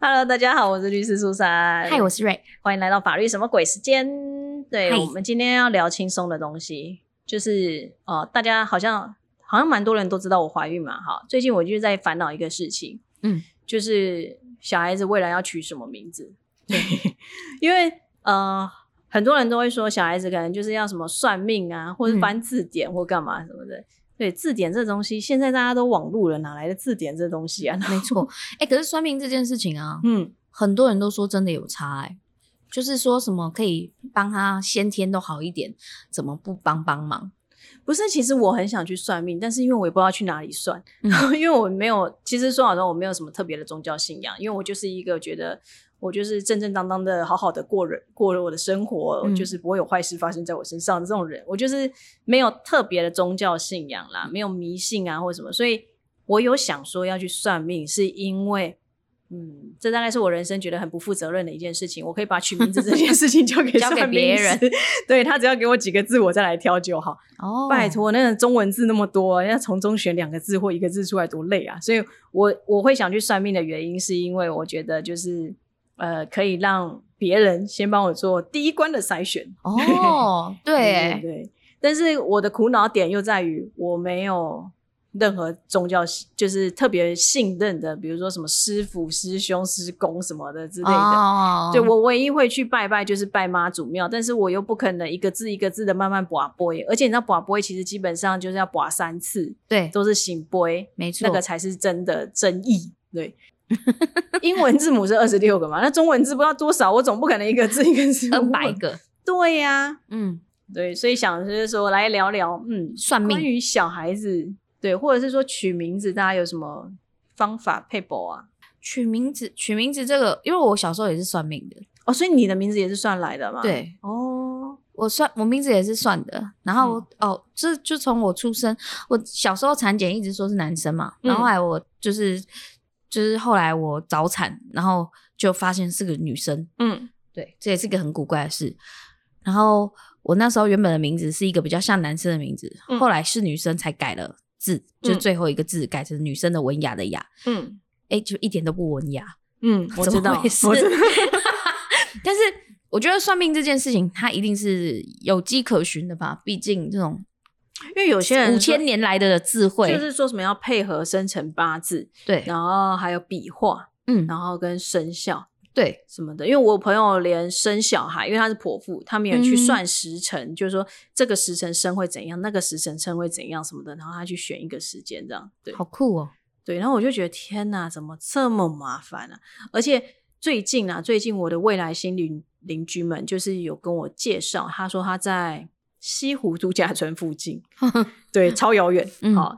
Hello，大家好，我是律师苏珊。嗨，我是瑞，欢迎来到法律什么鬼时间。对，我们今天要聊轻松的东西，就是呃，大家好像好像蛮多人都知道我怀孕嘛，哈。最近我就是在烦恼一个事情，嗯，就是小孩子未来要取什么名字。对，因为呃，很多人都会说小孩子可能就是要什么算命啊，或者嗯翻字典或干嘛什么的。对，字典这东西，现在大家都网路了，哪来的字典这东西啊？没错。哎、可是算命这件事情啊，嗯，很多人都说真的有差、哎，就是说什么可以帮他先天都好一点，怎么不帮帮忙？不是，其实我很想去算命，但是因为我也不知道去哪里算，嗯 因为我没有，其实说老实话，我没有什么特别的宗教信仰，因为我就是一个觉得我就是正正当当的好好的过人过了我的生活，嗯就是不会有坏事发生在我身上这种人，我就是没有特别的宗教信仰啦，没有迷信啊或什么，所以我有想说要去算命，是因为。嗯，这大概是我人生觉得很不负责任的一件事情。我可以把取名字这件事情 交给交给别人，对他只要给我几个字，我再来挑就好。哦拜，托，那个中文字那么多，要从中选两个字或一个字出来多累啊！所以我我会想去算命的原因，是因为我觉得就是呃，可以让别人先帮我做第一关的筛选。哦，对、对哎对。但是我的苦恼点又在于我没有任何宗教，就是特别信任的，比如说什么师傅、师兄、师公什么的之类的。哦，对我唯一会去拜拜就是拜妈祖庙，但是我又不可能一个字一个字的慢慢拔杯，而且你知道拔杯其实基本上就是要拔三次，对，都是醒杯，没错，那个才是真的真意。对，英文字母是二十六个嘛，那中文字不知道多少，我总不可能一个字一个字 二百。个，对呀、嗯，对，所以想就是说来聊聊，嗯，算命。关于小孩子，对，或者是说取名字，大家有什么方法配博啊？取名字，取名字这个，因为我小时候也是算命的，哦，所以你的名字也是算来的嘛？，对。哦，我算我名字也是算的，然后、嗯。哦，这就从我出生，我小时候产检一直说是男生嘛，嗯。然后后来我就是就是后来我早产，然后就发现是个女生，嗯对，这也是个很古怪的事。然后我那时候原本的名字是一个比较像男生的名字，嗯后来是女生才改了字，就嗯最后一个字改成女生的文雅的雅，嗯哎，就一点都不文雅。嗯，我知道，我知道。但是我觉得算命这件事情，它一定是有迹可循的吧？毕竟这种因为有些人五千年来的智慧，就是说什么要配合生辰八字，对，然后还有笔画，嗯，然后跟生肖对，什么的。因为我朋友连生小孩，因为他是剖腹，他们也去嗯算时辰，就是说这个时辰生会怎样，那个时辰生会怎样什么的，然后他去选一个时间这样。对好酷哦。对，然后我就觉得天哪，怎么这么麻烦啊？而且最近啊，最近我的未来新邻邻居们就是有跟我介绍，他说他在西湖度假村附近，对，超遥远。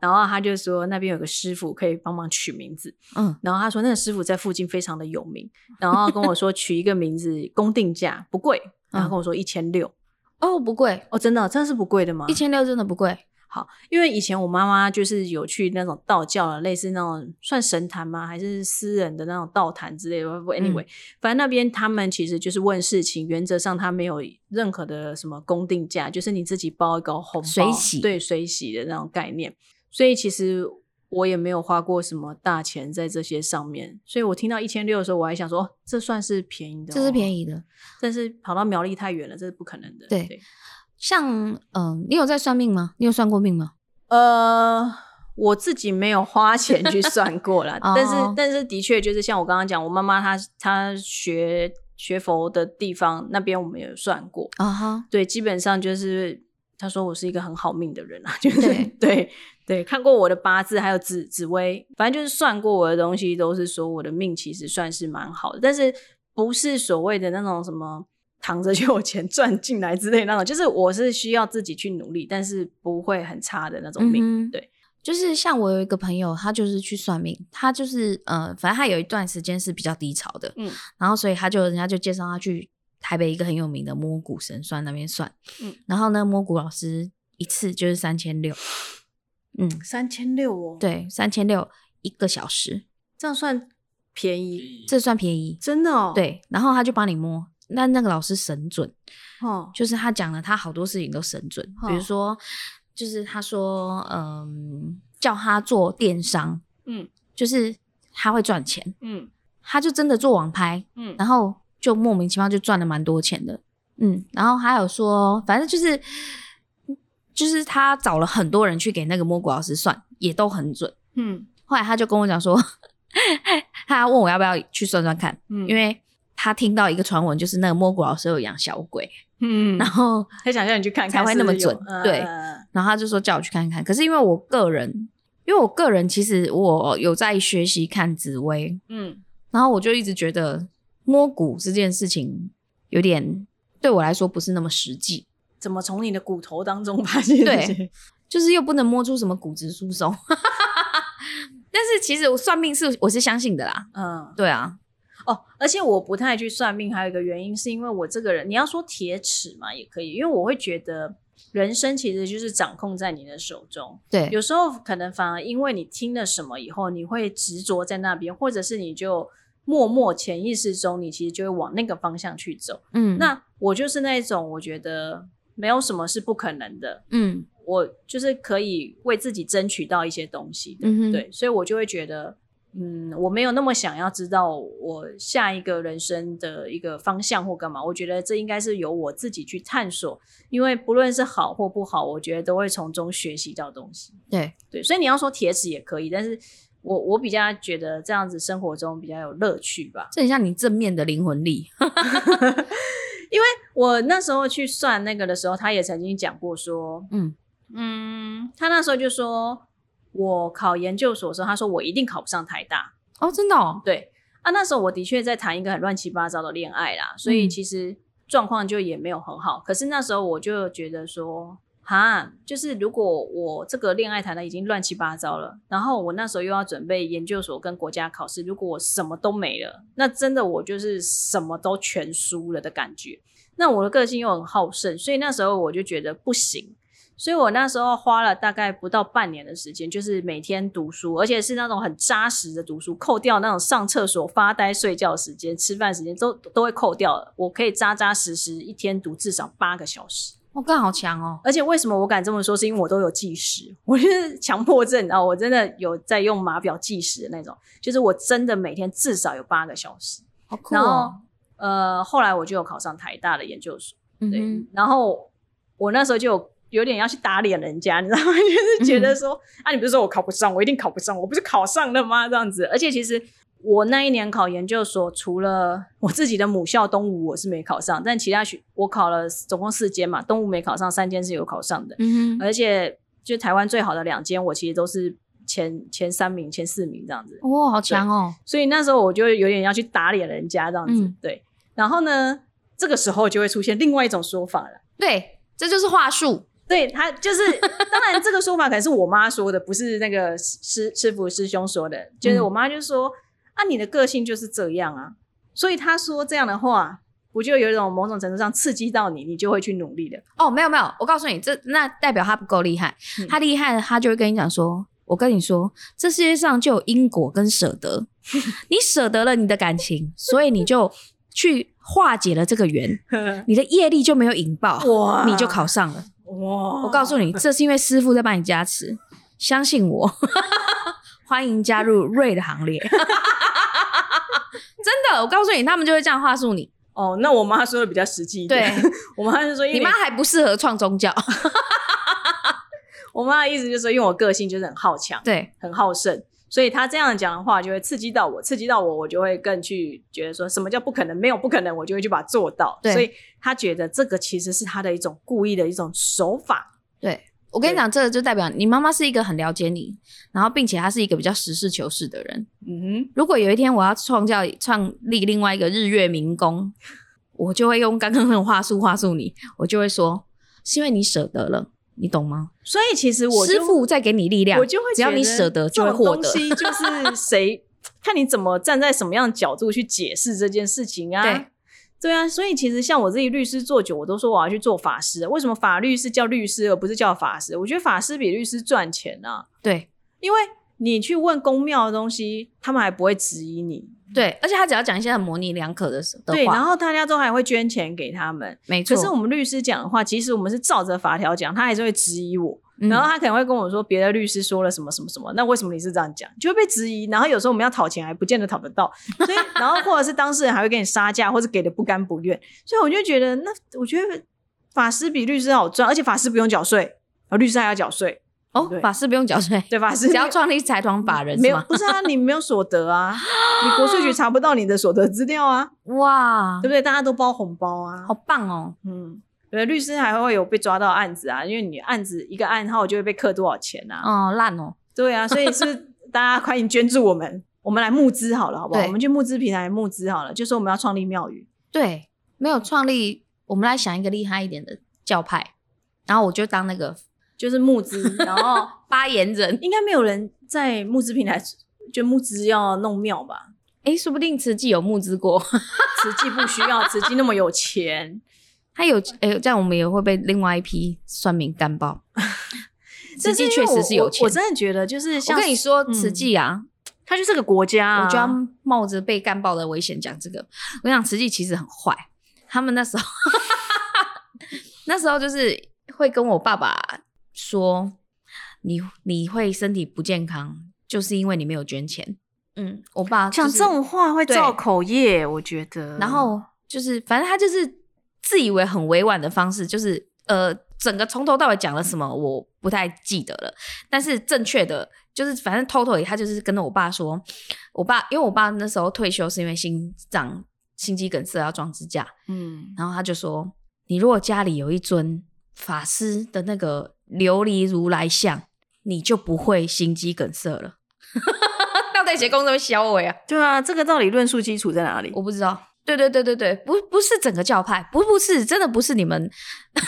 然后他就说那边有个师傅可以帮忙取名字，嗯，然后他说那个师傅在附近非常的有名，然后跟我说取一个名字公定价不贵，然后跟我说一千六。哦，不贵，哦，真的，真的是不贵的吗？一千六真的不贵。好，因为以前我妈妈就是有去那种道教的，类似那种算神坛吗？还是私人的那种道坛之类的不？Anyway，、嗯反正那边他们其实就是问事情，原则上他没有任何的什么公定价，就是你自己包一个红包，随喜对水洗的那种概念。所以其实我也没有花过什么大钱在这些上面，所以我听到一千六的时候，我还想说，哦，这算是便宜的、这是，便宜的。但是跑到苗栗太远了，这是不可能的。对像嗯、你有在算命吗？你有算过命吗？呃，我自己没有花钱去算过啦，但是哦但是的确就是像我刚刚讲，我妈妈她她学学佛的地方那边我们有算过，啊哈，对，基本上就是她说我是一个很好命的人啊，就是对对对，看过我的八字还有紫紫薇，反正就是算过我的东西，都是说我的命其实算是蛮好的，但是不是所谓的那种什么。躺着 就有钱赚进来之类那种，就是我是需要自己去努力，但是不会很差的那种命。嗯对，就是像我有一个朋友，他就是去算命，他就是呃，反正他有一段时间是比较低潮的，嗯然后所以他就人家就介绍他去台北一个很有名的摸骨神算那边算，嗯然后呢，摸骨老师一次就是三千六，嗯，三千六哦，，对，三千六一个小时，这样算便宜，这算便宜，真的哦。，对，然后他就帮你摸，那那个老师神准，哦，就是他讲了他好多事情都神准，哦比如说，就是他说，嗯，叫他做电商，嗯。就是他会赚钱，嗯。他就真的做网拍，嗯。然后就莫名其妙就赚了蛮多钱的，嗯，然后还有说，反正就是就是他找了很多人去给那个摸骨老师算，也都很准。嗯。后来他就跟我讲说，他问我要不要去算算看，嗯。因为他听到一个传闻，就是那个摸骨老师有养小鬼，嗯。然后他想叫你去看看才会那么准嗯对。嗯然后他就说叫我去看看。可是因为我个人，因为我个人其实我有在学习看紫薇，嗯。然后我就一直觉得摸骨这件事情有点对我来说不是那么实际，怎么从你的骨头当中发现对？就是又不能摸出什么骨质疏松。但是其实我算命是我是相信的啦，嗯，对啊，哦，而且我不太去算命，还有一个原因是因为我这个人，你要说铁齿嘛也可以，因为我会觉得人生其实就是掌控在你的手中。对，有时候可能反而因为你听了什么以后，你会执着在那边，或者是你就默默潜意识中，你其实就会往那个方向去走。嗯，那我就是那种我觉得没有什么是不可能的，嗯我就是可以为自己争取到一些东西的。嗯，对，所以我就会觉得，嗯，我没有那么想要知道我下一个人生的一个方向或干嘛。我觉得这应该是由我自己去探索，因为不论是好或不好，我觉得都会从中学习到东西。对，对，所以你要说铁齿也可以，但是我我比较觉得这样子生活中比较有乐趣吧。这很像你正面的灵魂力，因为我那时候去算那个的时候，他也曾经讲过说，嗯嗯，他那时候就说我考研究所的时候，他说我一定考不上台大。哦，真的哦，对啊，那时候我的确在谈一个很乱七八糟的恋爱啦，所以嗯其实状况就也没有很好。可是那时候我就觉得说，哈，就是如果我这个恋爱谈的已经乱七八糟了，然后我那时候又要准备研究所跟国家考试，如果我什么都没了，那真的我就是什么都全输了的感觉。那我的个性又很好胜，所以那时候我就觉得不行。所以我那时候花了大概不到半年的时间，就是每天读书，而且是那种很扎实的读书，扣掉那种上厕所、发呆、睡觉时间、吃饭时间都都会扣掉了。我可以扎扎实实一天读至少八个小时。我干好强哦，而且为什么我敢这么说？是因为我都有计时，我就是强迫症啊，我真的有在用码表计时的那种，就是我真的每天至少有八个小时。好酷然后哦，呃，后来我就有考上台大的研究所。对，嗯，然后我那时候就有有点要去打脸人家，你知道吗？就是觉嗯得说、啊，你不是说我考不上，我一定考不上，我不是考上了吗？这样子，而且其实我那一年考研究所，除了我自己的母校东吴我是没考上，但其他学我考了总共四间嘛，东吴没考上，三间是有考上的，嗯哼，而且就台湾最好的两间，我其实都是前前三名、前四名这样子。哇，好强哦，所以那时候我就有点要去打脸人家这样子，嗯对。然后呢，这个时候就会出现另外一种说法了。对，这就是话术，对他就是，当然这个说法可能是我妈说的，不是那个师师傅师兄说的。就是我妈就说、啊，你的个性就是这样啊，所以他说这样的话，不就有一种某种程度上刺激到你，你就会去努力的。哦，没有没有，我告诉你，这那代表他不够厉害，嗯他厉害，他就会跟你讲说。我跟你说，这世界上就有因果跟舍得，你舍得了你的感情，所以你就去化解了这个缘，你的业力就没有引爆，哇你就考上了。哇！我告诉你，这是因为师傅在帮你加持，相信我，欢迎加入瑞的行列。真的，我告诉你，他们就会这样话术你。哦，那我妈说的比较实际一点。对，我妈就说，你妈还不适合创宗教。我妈的意思就是说，因为我个性就是很好强，对，很好胜，所以他这样讲的话就会刺激到我，刺激到我，我就会更去觉得说什么叫不可能，没有不可能，我就会去把它做到。对所以他觉得这个其实是他的一种故意的一种手法。对我跟你讲，这个就代表你妈妈是一个很了解你，然后并且她是一个比较实事求是的人。嗯哼如果有一天我要创造创立另外一个日月明宫，我就会用刚刚那种话术话术你，我就会说是因为你舍得了，你懂吗？所以其实我师傅在给你力量，我就会只要你舍得就会获得。东西就是谁 看你怎么站在什么样的角度去解释这件事情啊。对。对啊，所以其实像我自己律师做久，我都说我要去做法师。为什么法律是叫律师而不是叫法师？我觉得法师比律师赚钱啊，对因为你去问公庙的东西，他们还不会质疑你。对，而且他只要讲一些很模棱两可的的对，然话，后大家都还会捐钱给他们。没错。可是我们律师讲的话，其实我们是照着法条讲，他还是会质疑我。嗯然后他可能会跟我说别的律师说了什么什么什么，那为什么你是这样讲？就会被质疑。然后有时候我们要讨钱还不见得讨得到，所以 然后或者是当事人还会给你杀价，或者给的不甘不愿。所以我就觉得，那我觉得法师比律师好赚，而且法师不用缴税，而律师还要缴税。对，哦法师不用缴税，对，法师只要创立财团法人没有？不是啊，你没有所得啊，你国税局查不到你的所得资料啊，哇对，不对？大家都包红包啊，好棒哦！嗯。对，律师还会有被抓到案子啊，因为你案子一个案号就会被扣多少钱啊？哦，烂哦，对啊，所以是大家欢迎捐助我们，我们来募资好了，好不好？我们去募资平台募资好了，就说我们要创立庙宇，对，没有创立，我们来想一个厉害一点的教派，然后我就当那个就是募资，然后 发言人。应该没有人在募资平台就募资要弄庙吧？诶，说不定慈济有募资过，慈济不需要，慈济那么有钱，他有诶，这样我们也会被另外一批算命干爆。慈济确实是有钱我我，真的觉得就是我像跟你说，慈嗯济啊，他就是个国家、啊，我就要冒着被干爆的危险讲这个。我想慈济其实很坏，他们那时候那时候就是会跟我爸爸说，你你会身体不健康，就是因为你没有捐钱。嗯，我爸、就是、讲这种话会造口业，我觉得。然后就是反正他就是自以为很委婉的方式，就是呃，整个从头到尾讲了什么我不太记得了，但是正确的就是反正 totally 他就是跟着我爸说，我爸因为我爸那时候退休是因为心脏心肌梗塞要装支架，嗯，然后他就说，你如果家里有一尊法师的那个琉璃如来像，你就不会心肌梗塞了。到底谁公这么小我呀？对啊，这个道理论述基础在哪里？我不知道。对对对对对，不不是整个教派，不不是，真的不是你们，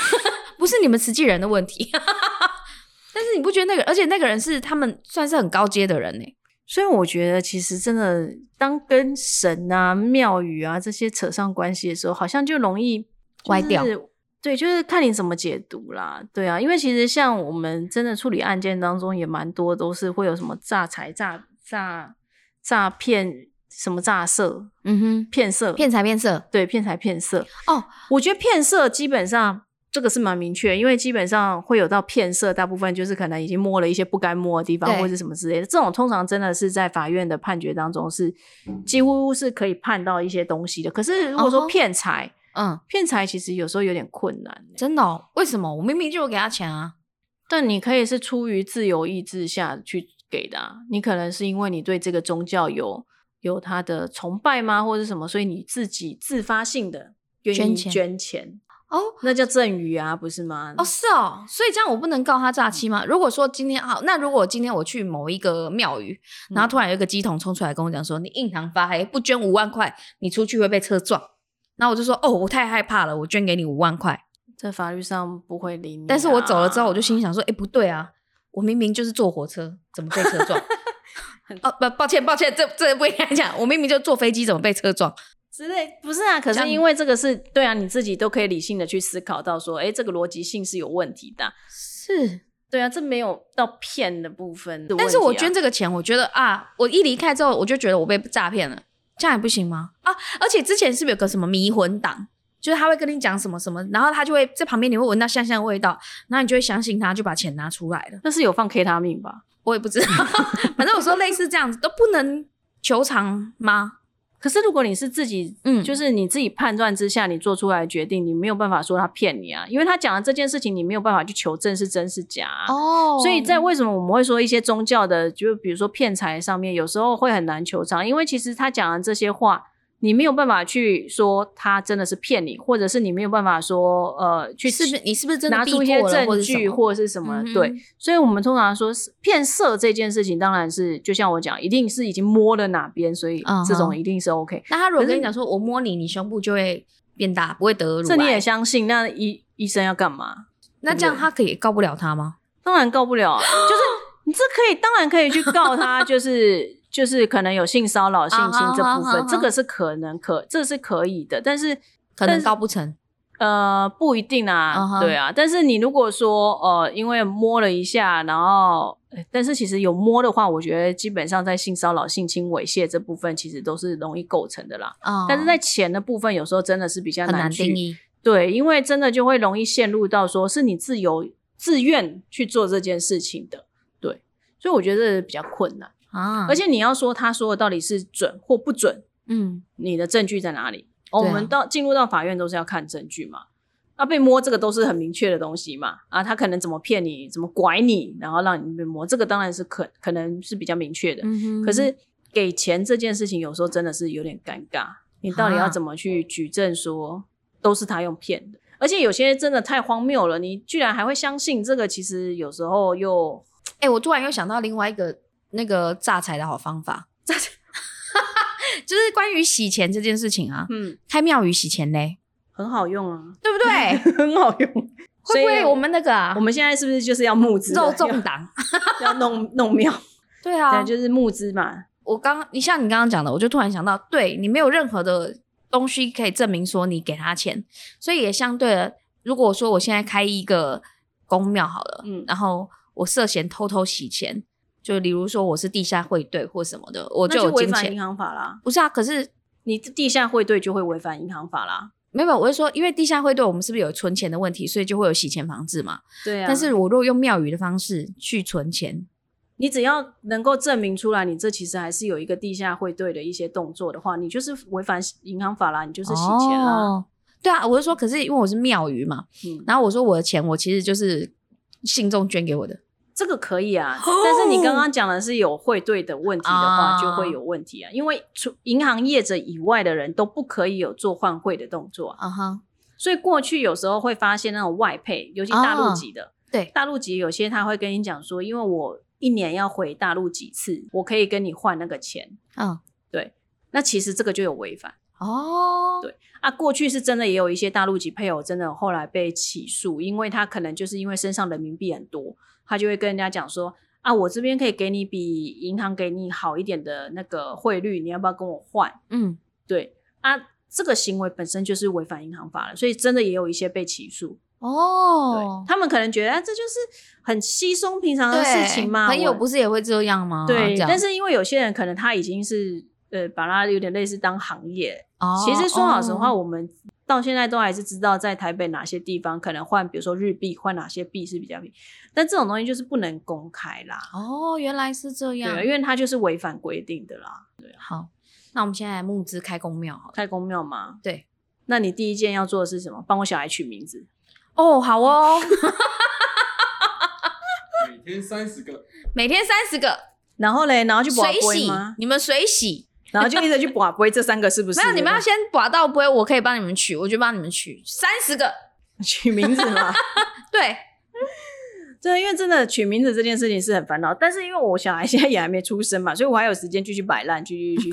不是你们慈济人的问题。但是你不觉得那个，而且那个人是他们算是很高阶的人呢？所以我觉得，其实真的，当跟神啊、庙宇啊这些扯上关系的时候，好像就容易歪掉。对，就是看你怎么解读啦。对啊，因为其实像我们真的处理案件当中，也蛮多都是会有什么诈财、诈诈诈骗、什么诈色、嗯哼，骗色、骗财骗色。对，骗财骗色。哦，我觉得骗色基本上这个是蛮明确，因为基本上会有到骗色，大部分就是可能已经摸了一些不该摸的地方，或者什么之类的。这种通常真的是在法院的判决当中是几乎是可以判到一些东西的。可是如果说骗财，嗯，骗财其实有时候有点困难。真的、哦？为什么？我明明就有给他钱啊。但你可以是出于自由意志下去给的、啊，你可能是因为你对这个宗教有有他的崇拜吗，或者是什么，所以你自己自发性的愿意捐钱捐钱，哦那叫赠与啊，不是吗？哦，是哦，所以这样我不能告他诈欺吗？如果说今天好，那如果今天我去某一个庙宇，然后突然有一个鸡桶冲出来跟我讲说，你印堂发黑，不捐五万块，你出去会被车撞。然后我就说，哦，我太害怕了，我捐给你五万块。在法律上不会理你、啊，但是我走了之后，我就心想说，哎，不对啊，我明明就是坐火车，怎么被车撞？哦，不，抱歉，抱歉，这这不应该讲，我明明就坐飞机，怎么被车撞？之类不是啊，可是因为这个是对啊，你自己都可以理性的去思考到说，哎，这个逻辑性是有问题的。是，对啊，这没有到骗的部分的啊、但是我捐这个钱，我觉得啊，我一离开之后，我就觉得我被诈骗了，这样也不行吗？啊，而且之前是不是有个什么迷魂党，就是他会跟你讲什么什么，然后他就会在旁边，你会闻到香香的味道，然后你就会相信他，就把钱拿出来了。那是有放 K 他命吧？我也不知道，反正我说类似这样子都不能求偿吗？可是如果你是自己，嗯。就是你自己判断之下，你做出来的决定，你没有办法说他骗你啊，因为他讲的这件事情，你没有办法去求证是真是假、啊。哦。所以在为什么我们会说一些宗教的，就比如说骗财上面，有时候会很难求偿，因为其实他讲的这些话，你没有办法去说他真的是骗你，或者是你没有办法说呃去是不是你是不是真的拿出一些证据或者是什么？嗯对，所以我们通常说是骗色这件事情，当然是就像我讲，一定是已经摸了哪边，所以这种一定是 OK。那他如果跟你讲说，我摸你，你胸部就会变大，不会得乳这你也，相信？那医医生要干嘛？那这样他可以告不了他吗？当然告不了啊，就是 你这可以，当然可以去告他，就是就是可能有性骚扰、性侵这部分，这个是可能可这是可以的，但是可能告不成。呃不一定啊对啊。但是你如果说呃，因为摸了一下，然后呃但是其实有摸的话，我觉得基本上在性骚扰、性侵、猥亵这部分，其实都是容易构成的啦。哦但是在钱的部分，有时候真的是比较很难去定义。对，因为真的就会容易陷入到说是你自由自愿去做这件事情的。对，所以我觉得比较困难。啊，而且你要说他说的到底是准或不准，嗯，你的证据在哪里？哦，啊我们到进入到法院都是要看证据嘛。啊，被摸这个都是很明确的东西嘛。啊，他可能怎么骗你，怎么拐你，然后让你被摸，这个当然是可可能是比较明确的。嗯哼可是给钱这件事情，有时候真的是有点尴尬。你到底要啊怎么去举证说都是他用骗的？而且有些真的太荒谬了，你居然还会相信这个？其实有时候又哎、我突然又想到另外一个那个榨财的好方法，榨 财就是关于洗钱这件事情啊，嗯开庙宇洗钱嘞，很好用啊，对不对？很好用。会不会我们那个啊我，们现在是不是就是要募资的？肉粽党？要要弄弄庙？对啊，对，就是募资嘛。我刚你像你刚刚讲的，我就突然想到，对你没有任何的东西可以证明说你给他钱，所以也相对的，如果说我现在开一个公庙好了，嗯然后我涉嫌偷偷洗钱，就例如说我是地下汇兑或什么的，我就有违反银。行法啦。不是啊，可是你地下汇兑就会违反银行法啦。没有，我是说，因为地下汇兑我们是不是有存钱的问题，所以就会有洗钱防治嘛？对啊，但是我如果用庙宇的方式去存钱，你只要能够证明出来，你这其实还是有一个地下汇兑的一些动作的话，你就是违反银行法啦，你就是洗钱啦。哦。对啊，我是说，可是因为我是庙宇嘛，嗯，然后我说我的钱我其实就是信众捐给我的，这个可以啊，但是你刚刚讲的是有汇兑的问题的话，啊就会有问题啊，因为除银行业者以外的人都不可以有做换汇的动作啊。啊哈，所以过去有时候会发现那种外配，尤其大陆籍的，对，大陆籍有些他会跟你讲说，因为我一年要回大陆几次，我可以跟你换那个钱。嗯，对，那其实这个就有违反哦，对啊。过去是真的也有一些大陆籍配偶真的后来被起诉，因为他可能就是因为身上人民币很多，他就会跟人家讲说啊，我这边可以给你比银行给你好一点的那个汇率，你要不要跟我换？嗯，对啊，这个行为本身就是违反银行法了，所以真的也有一些被起诉。哦对，他们可能觉得、啊、这就是很稀松平常的事情嘛，朋友不是也会这样吗？对，但是因为有些人可能他已经是呃把它有点类似当行业。哦其实说老实话，哦我们到现在都还是知道在台北哪些地方可能换，比如说日币换哪些币是比较便宜，但这种东西就是不能公开啦。哦，原来是这对样对，，因为它就是违反规定的啦。对好，那我们现在来募资开公庙好了，开公庙嘛，对，那你第一件要做的是什么？帮我小孩取名字。哦，好哦，每天三十个，每天三十个然后嘞，然后去拔水洗，？你们水洗。然后就一直去拔龟，这三个是不是？没有，你们要先把到不会，我可以帮你们取，我就帮你们取三十个。取名字嘛。对，对，因为真的取名字这件事情是很烦恼，但是因为我小孩现在也还没出生嘛，所以我还有时间继续摆烂，继续去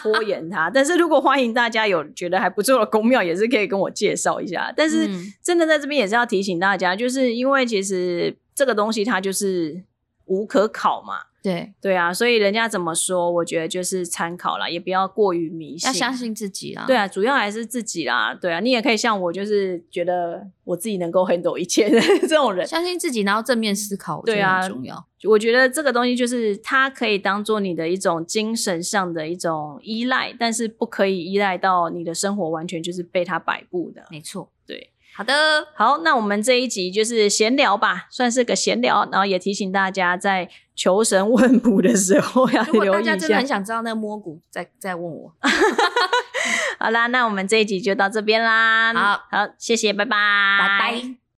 拖延它。但是如果欢迎大家有觉得还不错的公庙，也是可以跟我介绍一下。但是嗯真的在这边也是要提醒大家，就是因为其实这个东西它就是无可考嘛。对，对啊，所以人家怎么说，我觉得就是参考啦，也不要过于迷信。要相信自己啦。对啊，主要还是自己啦。对啊，你也可以像我，就是觉得我自己能够 handle 一切的 这种人。相信自己，然后正面思考，我觉得对啊很重要。我觉得这个东西就是它可以当做你的一种精神上的一种依赖，但是不可以依赖到你的生活完全就是被它摆布的。没错。对，好的，好，那我们这一集就是闲聊吧，算是个闲聊，然后也提醒大家在求神问卜的时候要如果留意一下大家真的很。想知道那个摸骨，再再问我。好啦，那我们这一集就到这边啦。好，好，谢谢，拜拜，拜拜。